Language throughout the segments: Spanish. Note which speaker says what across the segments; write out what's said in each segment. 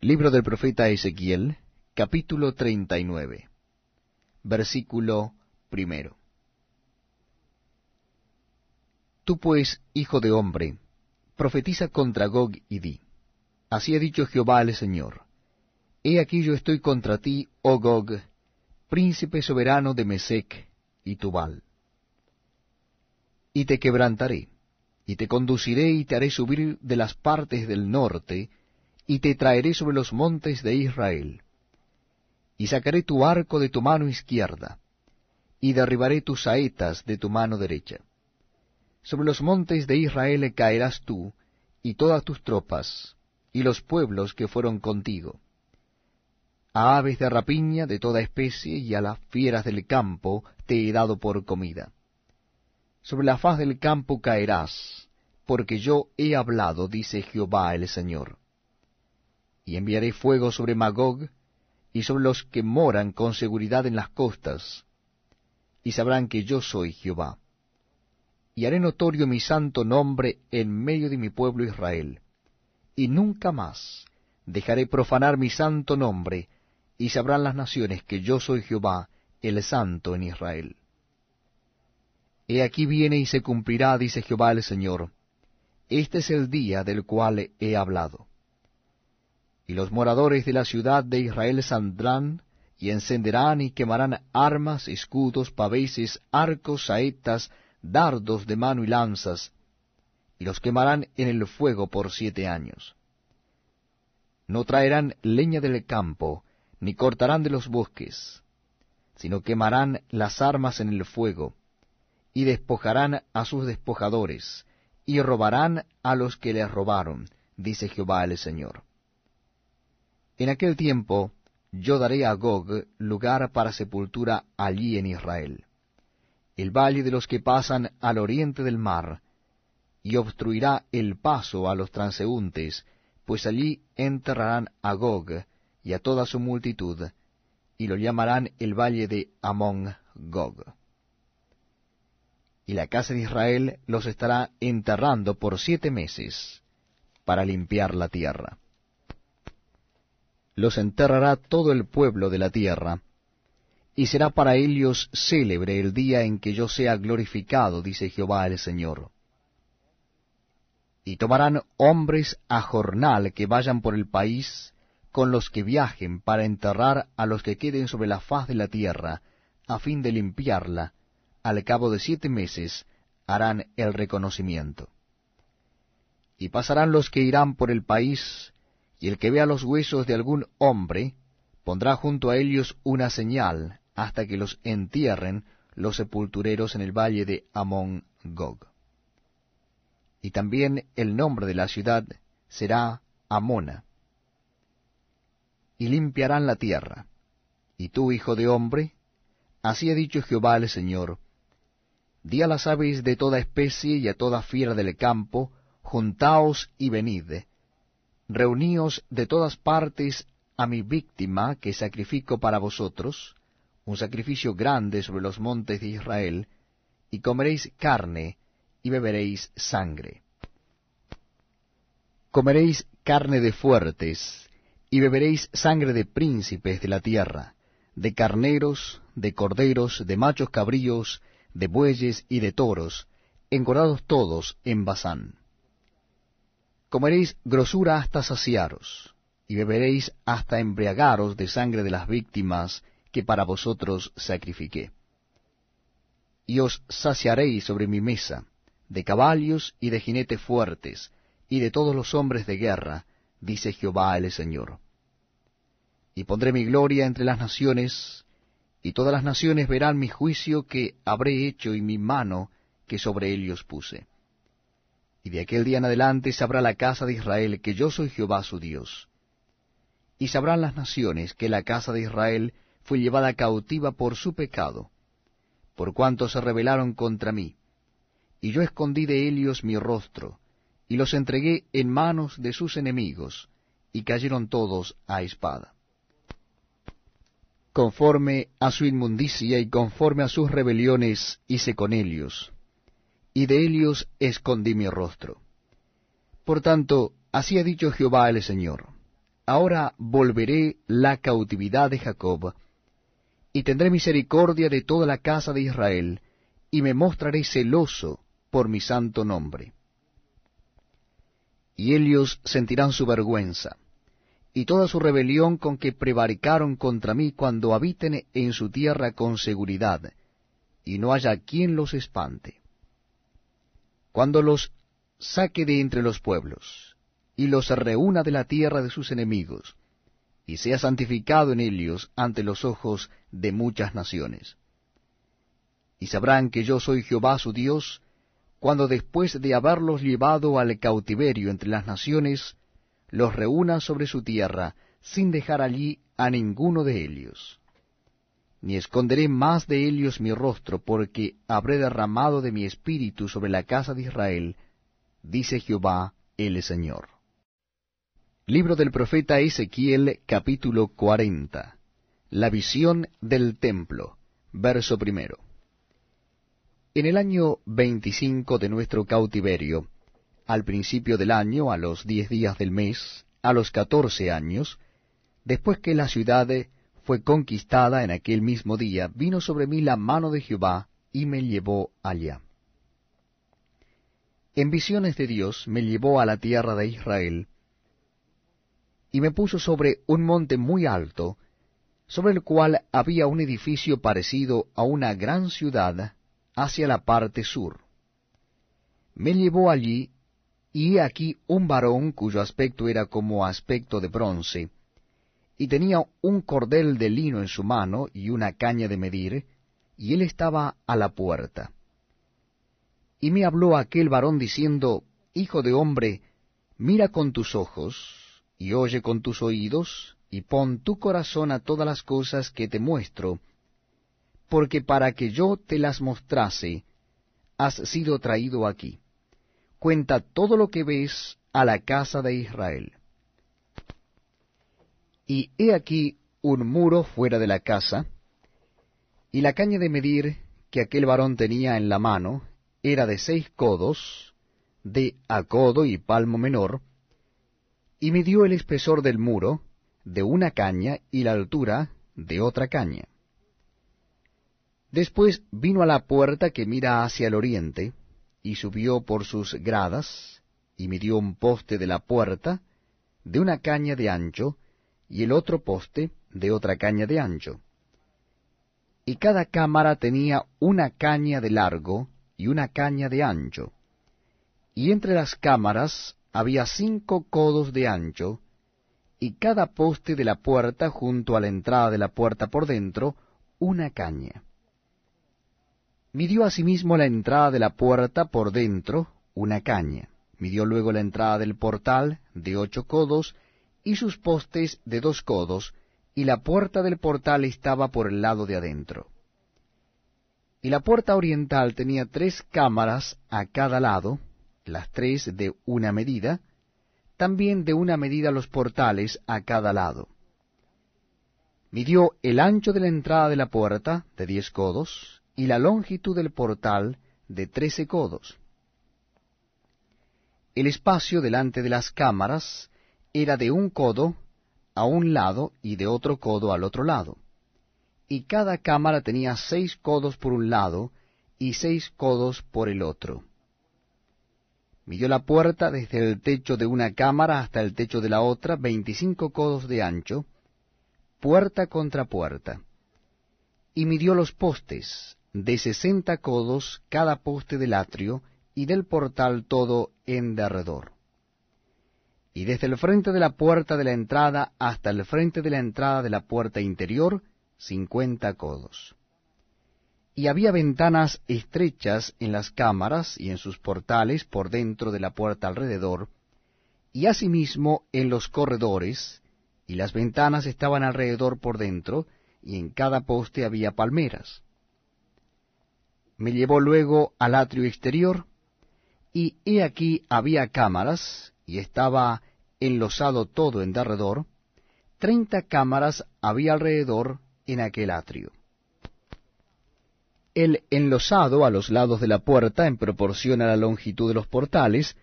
Speaker 1: Libro del profeta Ezequiel, capítulo 39, versículo primero. Tú pues, hijo de hombre, profetiza contra Gog y di, Así ha dicho Jehová el Señor, He aquí yo estoy contra ti, oh Gog, príncipe soberano de Mesec y Tubal. Y te quebrantaré, y te conduciré y te haré subir de las partes del norte, y te traeré sobre los montes de Israel. Y sacaré tu arco de tu mano izquierda, y derribaré tus saetas de tu mano derecha. Sobre los montes de Israel caerás tú, y todas tus tropas, y los pueblos que fueron contigo. A aves de rapiña de toda especie y a las fieras del campo te he dado por comida. Sobre la faz del campo caerás, porque yo he hablado, dice Jehová el Señor y enviaré fuego sobre Magog y sobre los que moran con seguridad en las costas, y sabrán que yo soy Jehová. Y haré notorio mi santo nombre en medio de mi pueblo Israel, y nunca más dejaré profanar mi santo nombre, y sabrán las naciones que yo soy Jehová, el santo en Israel. He aquí viene y se cumplirá, dice Jehová el Señor, este es el día del cual he hablado y los moradores de la ciudad de Israel saldrán, y encenderán y quemarán armas, escudos, paveses, arcos, saetas, dardos de mano y lanzas, y los quemarán en el fuego por siete años. No traerán leña del campo, ni cortarán de los bosques, sino quemarán las armas en el fuego, y despojarán a sus despojadores, y robarán a los que les robaron, dice Jehová el Señor. En aquel tiempo yo daré a Gog lugar para sepultura allí en Israel, el valle de los que pasan al oriente del mar, y obstruirá el paso a los transeúntes, pues allí enterrarán a Gog y a toda su multitud, y lo llamarán el valle de Amón Gog. Y la casa de Israel los estará enterrando por siete meses, para limpiar la tierra los enterrará todo el pueblo de la tierra, y será para ellos célebre el día en que yo sea glorificado, dice Jehová el Señor. Y tomarán hombres a jornal que vayan por el país con los que viajen para enterrar a los que queden sobre la faz de la tierra, a fin de limpiarla, al cabo de siete meses harán el reconocimiento. Y pasarán los que irán por el país y el que vea los huesos de algún hombre, pondrá junto a ellos una señal, hasta que los entierren los sepultureros en el valle de Amón Gog. Y también el nombre de la ciudad será Amona. Y limpiarán la tierra. Y tú, hijo de hombre, así ha dicho Jehová el Señor, di a las aves de toda especie y a toda fiera del campo, juntaos y venid, Reuníos de todas partes a mi víctima que sacrifico para vosotros, un sacrificio grande sobre los montes de Israel, y comeréis carne y beberéis sangre. Comeréis carne de fuertes, y beberéis sangre de príncipes de la tierra, de carneros, de corderos, de machos cabríos, de bueyes y de toros, engordados todos en Basán comeréis grosura hasta saciaros, y beberéis hasta embriagaros de sangre de las víctimas que para vosotros sacrifiqué. Y os saciaréis sobre mi mesa, de caballos y de jinetes fuertes, y de todos los hombres de guerra, dice Jehová el Señor. Y pondré mi gloria entre las naciones, y todas las naciones verán mi juicio que habré hecho y mi mano que sobre ellos puse y de aquel día en adelante sabrá la casa de Israel que yo soy Jehová su Dios. Y sabrán las naciones que la casa de Israel fue llevada cautiva por su pecado, por cuanto se rebelaron contra mí. Y yo escondí de ellos mi rostro, y los entregué en manos de sus enemigos, y cayeron todos a espada. Conforme a su inmundicia y conforme a sus rebeliones hice con ellos, y de ellos escondí mi rostro. Por tanto, así ha dicho Jehová el Señor, ahora volveré la cautividad de Jacob, y tendré misericordia de toda la casa de Israel, y me mostraré celoso por mi santo nombre. Y ellos sentirán su vergüenza, y toda su rebelión con que prevaricaron contra mí cuando habiten en su tierra con seguridad, y no haya quien los espante. Cuando los saque de entre los pueblos, y los reúna de la tierra de sus enemigos, y sea santificado en ellos ante los ojos de muchas naciones. Y sabrán que yo soy Jehová su Dios, cuando después de haberlos llevado al cautiverio entre las naciones, los reúna sobre su tierra, sin dejar allí a ninguno de ellos. Ni esconderé más de ellos mi rostro, porque habré derramado de mi espíritu sobre la casa de Israel, dice Jehová el Señor. Libro del profeta Ezequiel capítulo 40. La visión del templo. Verso primero. En el año veinticinco de nuestro cautiverio, al principio del año, a los diez días del mes, a los catorce años, después que la ciudad fue conquistada en aquel mismo día, vino sobre mí la mano de Jehová y me llevó allá. En visiones de Dios me llevó a la tierra de Israel, y me puso sobre un monte muy alto, sobre el cual había un edificio parecido a una gran ciudad hacia la parte sur. Me llevó allí, y he aquí un varón cuyo aspecto era como aspecto de bronce, y tenía un cordel de lino en su mano y una caña de medir, y él estaba a la puerta. Y me habló aquel varón diciendo, Hijo de hombre, mira con tus ojos, y oye con tus oídos, y pon tu corazón a todas las cosas que te muestro, porque para que yo te las mostrase, has sido traído aquí. Cuenta todo lo que ves a la casa de Israel. Y he aquí un muro fuera de la casa, y la caña de medir que aquel varón tenía en la mano era de seis codos, de a codo y palmo menor, y midió el espesor del muro de una caña y la altura de otra caña. Después vino a la puerta que mira hacia el oriente, y subió por sus gradas, y midió un poste de la puerta de una caña de ancho, y el otro poste de otra caña de ancho. Y cada cámara tenía una caña de largo y una caña de ancho, y entre las cámaras había cinco codos de ancho, y cada poste de la puerta junto a la entrada de la puerta por dentro, una caña. Midió asimismo la entrada de la puerta por dentro, una caña. Midió luego la entrada del portal, de ocho codos, y sus postes de dos codos, y la puerta del portal estaba por el lado de adentro. Y la puerta oriental tenía tres cámaras a cada lado, las tres de una medida, también de una medida los portales a cada lado. Midió el ancho de la entrada de la puerta de diez codos, y la longitud del portal de trece codos. El espacio delante de las cámaras era de un codo a un lado y de otro codo al otro lado, y cada cámara tenía seis codos por un lado y seis codos por el otro. Midió la puerta desde el techo de una cámara hasta el techo de la otra, veinticinco codos de ancho, puerta contra puerta. Y midió los postes, de sesenta codos cada poste del atrio, y del portal todo en derredor. Y desde el frente de la puerta de la entrada hasta el frente de la entrada de la puerta interior, cincuenta codos y había ventanas estrechas en las cámaras y en sus portales por dentro de la puerta alrededor, y asimismo en los corredores, y las ventanas estaban alrededor por dentro, y en cada poste había palmeras. Me llevó luego al atrio exterior, y he aquí había cámaras, y estaba enlosado todo en derredor, treinta cámaras había alrededor en aquel atrio el enlosado a los lados de la puerta en proporción a la longitud de los portales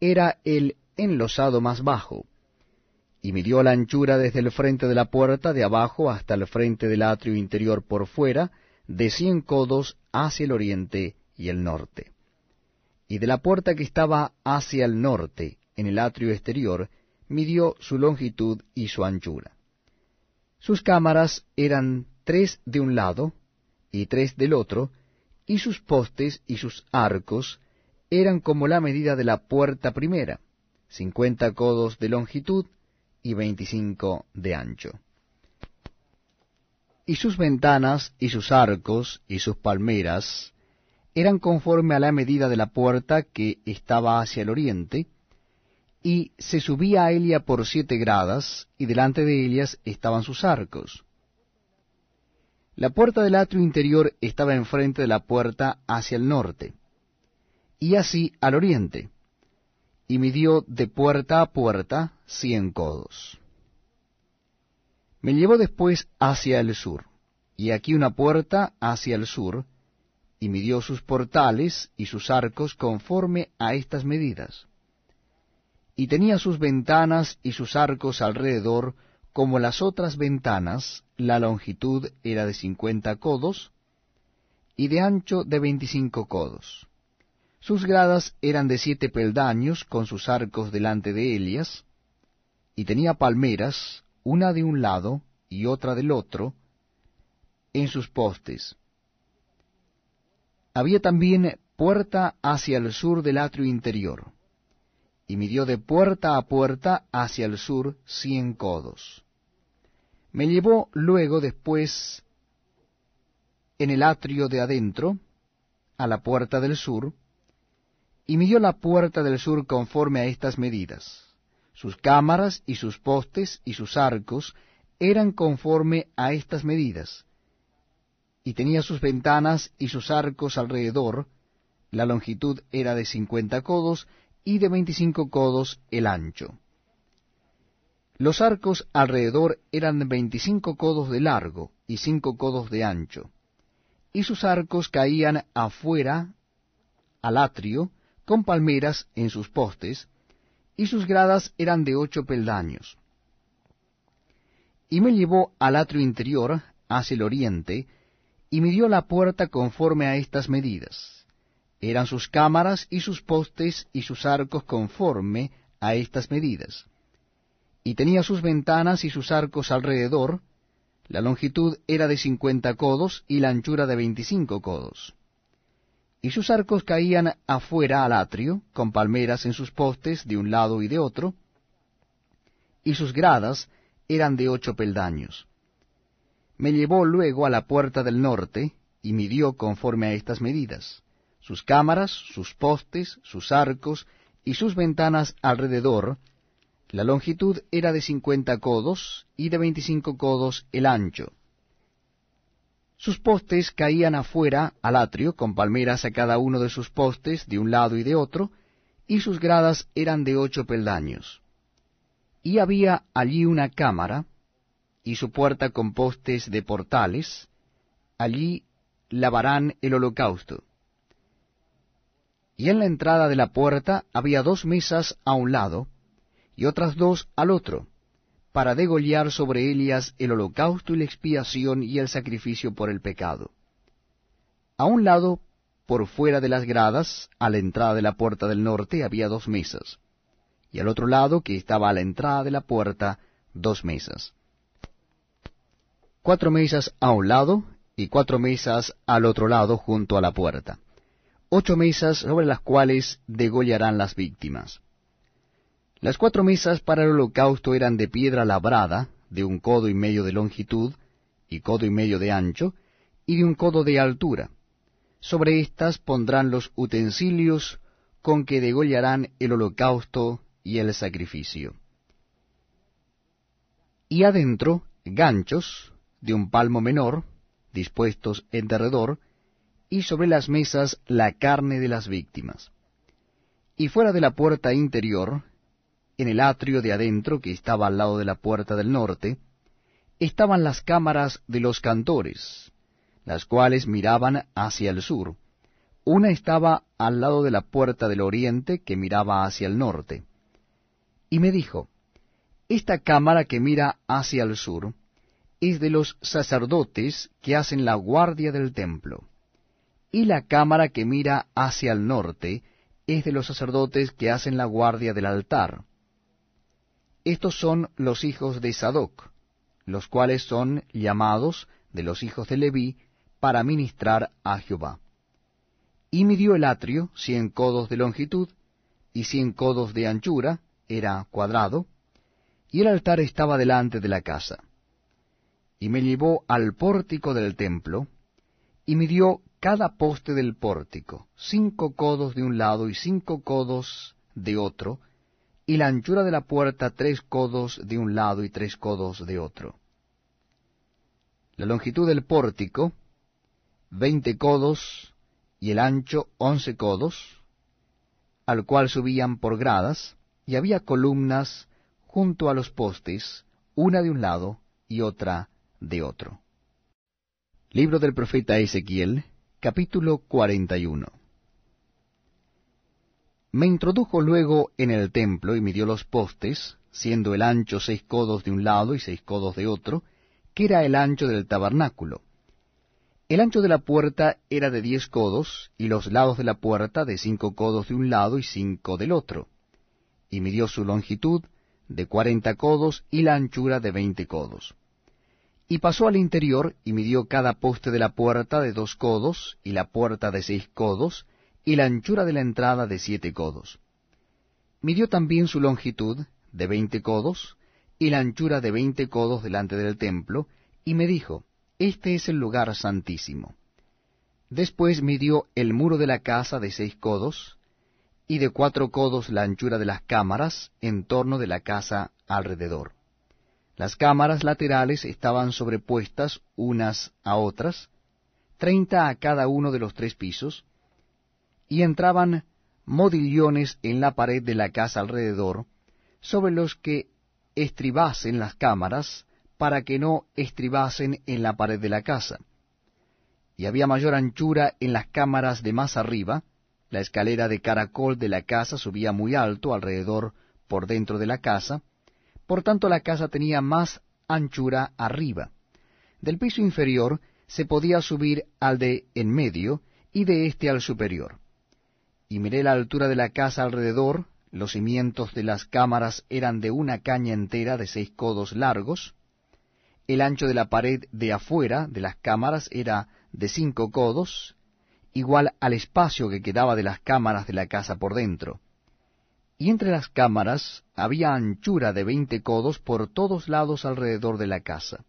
Speaker 1: era el enlosado más bajo, y midió la anchura desde el frente de la puerta de abajo hasta el frente del atrio interior por fuera, de cien codos hacia el oriente y el norte. Y de la puerta que estaba hacia el norte, en el atrio exterior, midió su longitud y su anchura. Sus cámaras eran tres de un lado y tres del otro, y sus postes y sus arcos eran como la medida de la puerta primera, cincuenta codos de longitud y veinticinco de ancho. Y sus ventanas y sus arcos y sus palmeras eran conforme a la medida de la puerta que estaba hacia el oriente, y se subía a Elia por siete gradas, y delante de ellas estaban sus arcos. La puerta del atrio interior estaba enfrente de la puerta hacia el norte, y así al oriente, y midió de puerta a puerta cien codos. Me llevó después hacia el sur, y aquí una puerta hacia el sur, y midió sus portales y sus arcos conforme a estas medidas. Y tenía sus ventanas y sus arcos alrededor como las otras ventanas, la longitud era de cincuenta codos, y de ancho de veinticinco codos. Sus gradas eran de siete peldaños, con sus arcos delante de ellas, y tenía palmeras, una de un lado y otra del otro, en sus postes. Había también puerta hacia el sur del atrio interior, y midió de puerta a puerta hacia el sur cien codos. Me llevó luego después en el atrio de adentro, a la puerta del sur, y midió la puerta del sur conforme a estas medidas. Sus cámaras y sus postes y sus arcos eran conforme a estas medidas, y tenía sus ventanas y sus arcos alrededor, la longitud era de cincuenta codos y de veinticinco codos el ancho. Los arcos alrededor eran veinticinco codos de largo y cinco codos de ancho, y sus arcos caían afuera al atrio, con palmeras en sus postes, y sus gradas eran de ocho peldaños. Y me llevó al atrio interior, hacia el oriente, y midió la puerta conforme a estas medidas. Eran sus cámaras y sus postes y sus arcos conforme a estas medidas. Y tenía sus ventanas y sus arcos alrededor, la longitud era de cincuenta codos y la anchura de veinticinco codos y sus arcos caían afuera al atrio, con palmeras en sus postes de un lado y de otro, y sus gradas eran de ocho peldaños. Me llevó luego a la puerta del norte, y midió conforme a estas medidas, sus cámaras, sus postes, sus arcos y sus ventanas alrededor, la longitud era de cincuenta codos y de veinticinco codos el ancho sus postes caían afuera al atrio, con palmeras a cada uno de sus postes, de un lado y de otro, y sus gradas eran de ocho peldaños. Y había allí una cámara, y su puerta con postes de portales, allí lavarán el holocausto. Y en la entrada de la puerta había dos mesas a un lado, y otras dos al otro, para degollar sobre Elias el holocausto y la expiación y el sacrificio por el pecado. A un lado, por fuera de las gradas, a la entrada de la puerta del norte, había dos mesas, y al otro lado, que estaba a la entrada de la puerta, dos mesas. Cuatro mesas a un lado y cuatro mesas al otro lado junto a la puerta. Ocho mesas sobre las cuales degollarán las víctimas. Las cuatro mesas para el holocausto eran de piedra labrada, de un codo y medio de longitud, y codo y medio de ancho, y de un codo de altura. Sobre éstas pondrán los utensilios con que degollarán el holocausto y el sacrificio. Y adentro ganchos de un palmo menor, dispuestos en derredor, y sobre las mesas la carne de las víctimas. Y fuera de la puerta interior en el atrio de adentro, que estaba al lado de la puerta del norte, estaban las cámaras de los cantores, las cuales miraban hacia el sur. Una estaba al lado de la puerta del oriente, que miraba hacia el norte. Y me dijo, Esta cámara que mira hacia el sur es de los sacerdotes que hacen la guardia del templo, y la cámara que mira hacia el norte es de los sacerdotes que hacen la guardia del altar. Estos son los hijos de Sadoc, los cuales son llamados de los hijos de Leví para ministrar a Jehová. Y midió el atrio cien codos de longitud y cien codos de anchura, era cuadrado, y el altar estaba delante de la casa. Y me llevó al pórtico del templo, y midió cada poste del pórtico, cinco codos de un lado y cinco codos de otro, y la anchura de la puerta tres codos de un lado y tres codos de otro. La longitud del pórtico, veinte codos, y el ancho once codos, al cual subían por gradas, y había columnas junto a los postes, una de un lado y otra de otro. Libro del profeta Ezequiel, capítulo 41. Me introdujo luego en el templo y midió los postes, siendo el ancho seis codos de un lado y seis codos de otro, que era el ancho del tabernáculo. El ancho de la puerta era de diez codos, y los lados de la puerta de cinco codos de un lado y cinco del otro. Y midió su longitud de cuarenta codos y la anchura de veinte codos. Y pasó al interior y midió cada poste de la puerta de dos codos, y la puerta de seis codos, y la anchura de la entrada de siete codos. Midió también su longitud de veinte codos, y la anchura de veinte codos delante del templo, y me dijo, Este es el lugar santísimo. Después midió el muro de la casa de seis codos, y de cuatro codos la anchura de las cámaras en torno de la casa alrededor. Las cámaras laterales estaban sobrepuestas unas a otras, treinta a cada uno de los tres pisos, y entraban modillones en la pared de la casa alrededor, sobre los que estribasen las cámaras, para que no estribasen en la pared de la casa. Y había mayor anchura en las cámaras de más arriba, la escalera de caracol de la casa subía muy alto alrededor por dentro de la casa, por tanto la casa tenía más anchura arriba. Del piso inferior se podía subir al de en medio, y de éste al superior. Y miré la altura de la casa alrededor, los cimientos de las cámaras eran de una caña entera de seis codos largos, el ancho de la pared de afuera de las cámaras era de cinco codos, igual al espacio que quedaba de las cámaras de la casa por dentro y entre las cámaras había anchura de veinte codos por todos lados alrededor de la casa.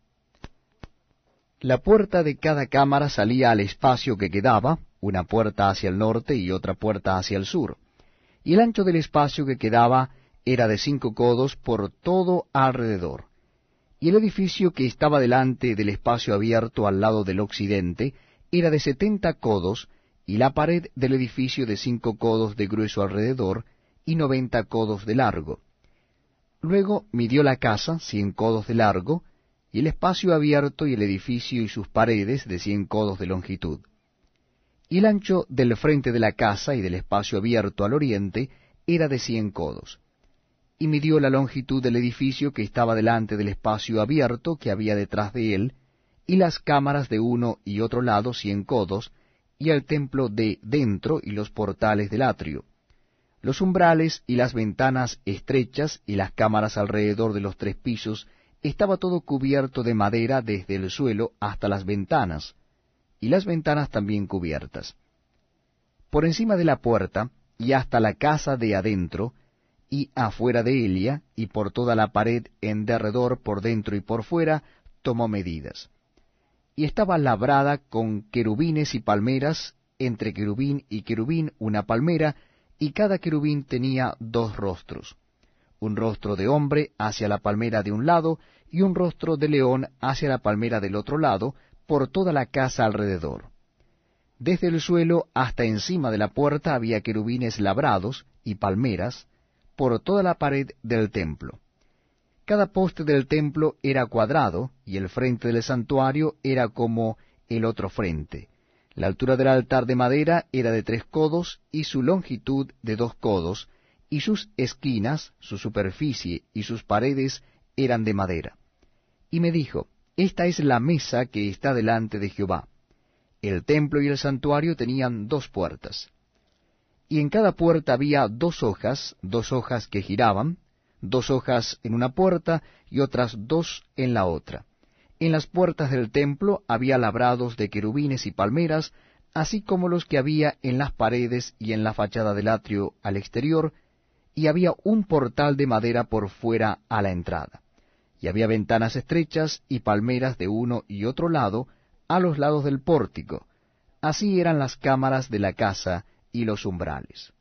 Speaker 1: La puerta de cada cámara salía al espacio que quedaba, una puerta hacia el norte y otra puerta hacia el sur, y el ancho del espacio que quedaba era de cinco codos por todo alrededor. Y el edificio que estaba delante del espacio abierto al lado del occidente era de setenta codos, y la pared del edificio de cinco codos de grueso alrededor, y noventa codos de largo. Luego midió la casa cien codos de largo, y el espacio abierto y el edificio y sus paredes de cien codos de longitud. Y el ancho del frente de la casa y del espacio abierto al oriente era de cien codos. Y midió la longitud del edificio que estaba delante del espacio abierto que había detrás de él, y las cámaras de uno y otro lado cien codos, y el templo de dentro y los portales del atrio los umbrales y las ventanas estrechas y las cámaras alrededor de los tres pisos estaba todo cubierto de madera desde el suelo hasta las ventanas, y las ventanas también cubiertas. Por encima de la puerta y hasta la casa de adentro, y afuera de ella, y por toda la pared en derredor por dentro y por fuera, tomó medidas. Y estaba labrada con querubines y palmeras, entre querubín y querubín una palmera, y cada querubín tenía dos rostros, un rostro de hombre hacia la palmera de un lado y un rostro de león hacia la palmera del otro lado, por toda la casa alrededor. Desde el suelo hasta encima de la puerta había querubines labrados y palmeras por toda la pared del templo. Cada poste del templo era cuadrado, y el frente del santuario era como el otro frente, la altura del altar de madera era de tres codos y su longitud de dos codos, y sus esquinas, su superficie y sus paredes eran de madera. Y me dijo, Esta es la mesa que está delante de Jehová. El templo y el santuario tenían dos puertas. Y en cada puerta había dos hojas, dos hojas que giraban, dos hojas en una puerta y otras dos en la otra. En las puertas del templo había labrados de querubines y palmeras, así como los que había en las paredes y en la fachada del atrio al exterior, y había un portal de madera por fuera a la entrada. Y había ventanas estrechas y palmeras de uno y otro lado, a los lados del pórtico. Así eran las cámaras de la casa y los umbrales.